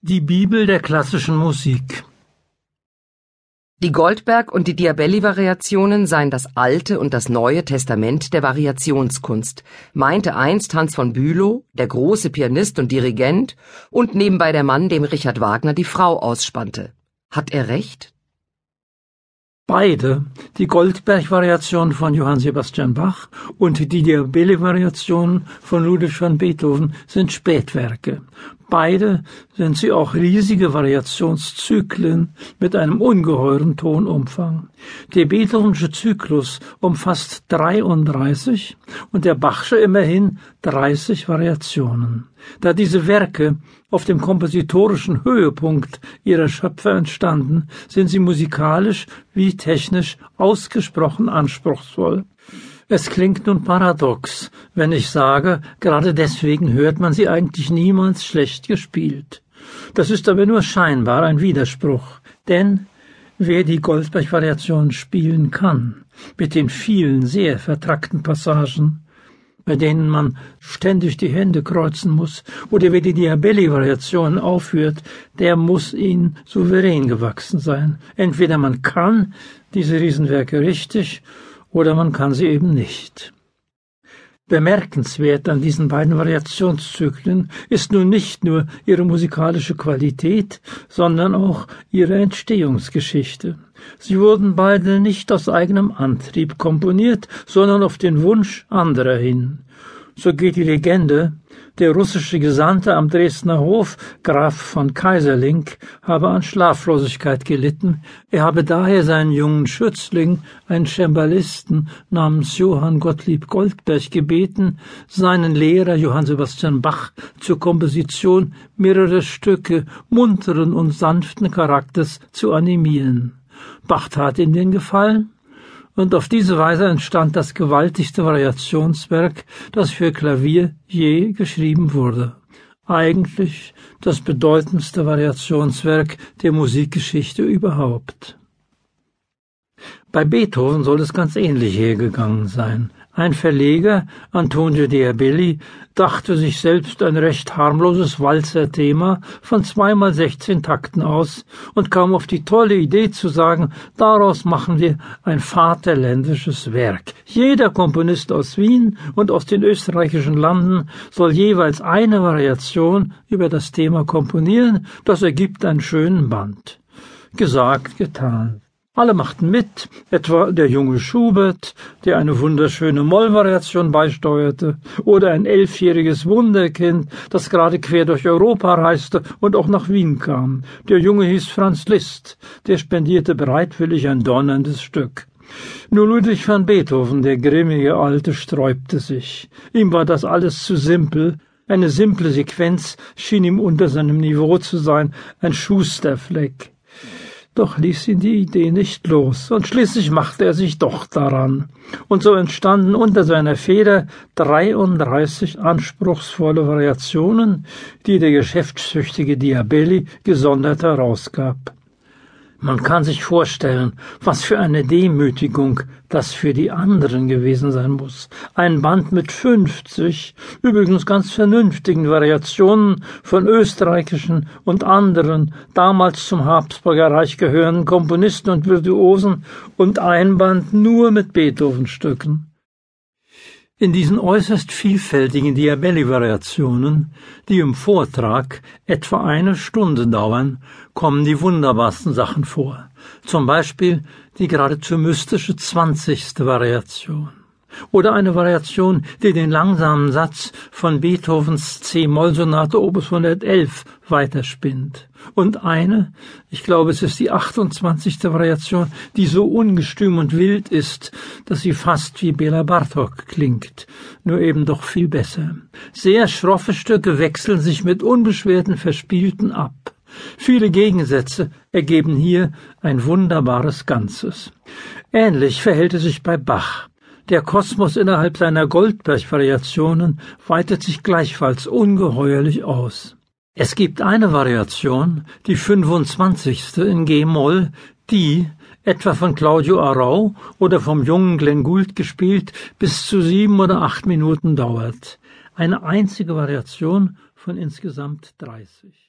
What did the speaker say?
Die Bibel der klassischen Musik Die Goldberg- und die Diabelli-Variationen seien das Alte und das Neue Testament der Variationskunst, meinte einst Hans von Bülow, der große Pianist und Dirigent und nebenbei der Mann, dem Richard Wagner die Frau ausspannte. Hat er recht? Beide, die Goldberg-Variation von Johann Sebastian Bach und die Diabelli-Variation von Ludwig van Beethoven sind Spätwerke. Beide sind sie auch riesige Variationszyklen mit einem ungeheuren Tonumfang. Der Beethovensche Zyklus umfasst 33 und der Bachsche immerhin 30 Variationen. Da diese Werke auf dem kompositorischen Höhepunkt ihrer Schöpfer entstanden, sind sie musikalisch wie technisch ausgesprochen anspruchsvoll. Es klingt nun paradox, wenn ich sage, gerade deswegen hört man sie eigentlich niemals schlecht gespielt. Das ist aber nur scheinbar ein Widerspruch, denn wer die Goldberg-Variation spielen kann, mit den vielen sehr vertrackten Passagen, bei denen man ständig die Hände kreuzen muss, oder wer die Diabelli-Variation aufführt, der muss ihnen souverän gewachsen sein. Entweder man kann diese Riesenwerke richtig, oder man kann sie eben nicht. Bemerkenswert an diesen beiden Variationszyklen ist nun nicht nur ihre musikalische Qualität, sondern auch ihre Entstehungsgeschichte. Sie wurden beide nicht aus eigenem Antrieb komponiert, sondern auf den Wunsch anderer hin. So geht die Legende, der russische Gesandte am Dresdner Hof, Graf von Kaiserling, habe an Schlaflosigkeit gelitten. Er habe daher seinen jungen Schützling, einen Cembalisten namens Johann Gottlieb Goldberg, gebeten, seinen Lehrer Johann Sebastian Bach zur Komposition mehrerer Stücke munteren und sanften Charakters zu animieren. Bach tat ihm den Gefallen und auf diese Weise entstand das gewaltigste Variationswerk, das für Klavier je geschrieben wurde. Eigentlich das bedeutendste Variationswerk der Musikgeschichte überhaupt. Bei Beethoven soll es ganz ähnlich hergegangen sein. Ein Verleger, Antonio Diabelli, dachte sich selbst ein recht harmloses Walzerthema von zweimal sechzehn Takten aus und kam auf die tolle Idee zu sagen, daraus machen wir ein vaterländisches Werk. Jeder Komponist aus Wien und aus den österreichischen Landen soll jeweils eine Variation über das Thema komponieren, das ergibt einen schönen Band. Gesagt, getan. Alle machten mit, etwa der junge Schubert, der eine wunderschöne Mollvariation beisteuerte, oder ein elfjähriges Wunderkind, das gerade quer durch Europa reiste und auch nach Wien kam. Der Junge hieß Franz Liszt, der spendierte bereitwillig ein donnerndes Stück. Nur Ludwig van Beethoven, der grimmige Alte, sträubte sich. Ihm war das alles zu simpel, eine simple Sequenz schien ihm unter seinem Niveau zu sein, ein Schusterfleck. Doch ließ ihn die Idee nicht los, und schließlich machte er sich doch daran. Und so entstanden unter seiner Feder 33 anspruchsvolle Variationen, die der geschäftssüchtige Diabelli gesondert herausgab. Man kann sich vorstellen, was für eine Demütigung das für die anderen gewesen sein muss. Ein Band mit 50, übrigens ganz vernünftigen Variationen von österreichischen und anderen, damals zum Habsburger Reich gehörenden Komponisten und Virtuosen und ein Band nur mit Beethoven-Stücken. In diesen äußerst vielfältigen Diabelli-Variationen, die im Vortrag etwa eine Stunde dauern, kommen die wunderbarsten Sachen vor. Zum Beispiel die geradezu mystische zwanzigste Variation oder eine Variation, die den langsamen Satz von Beethovens C-Moll-Sonate Opus 111 weiterspinnt. Und eine, ich glaube, es ist die 28. Variation, die so ungestüm und wild ist, dass sie fast wie Bela Bartok klingt, nur eben doch viel besser. Sehr schroffe Stücke wechseln sich mit unbeschwerten Verspielten ab. Viele Gegensätze ergeben hier ein wunderbares Ganzes. Ähnlich verhält es sich bei Bach. Der Kosmos innerhalb seiner Goldberg-Variationen weitet sich gleichfalls ungeheuerlich aus. Es gibt eine Variation, die 25. in G-Moll, die, etwa von Claudio Arau oder vom jungen Glenn Gould gespielt, bis zu sieben oder acht Minuten dauert. Eine einzige Variation von insgesamt 30.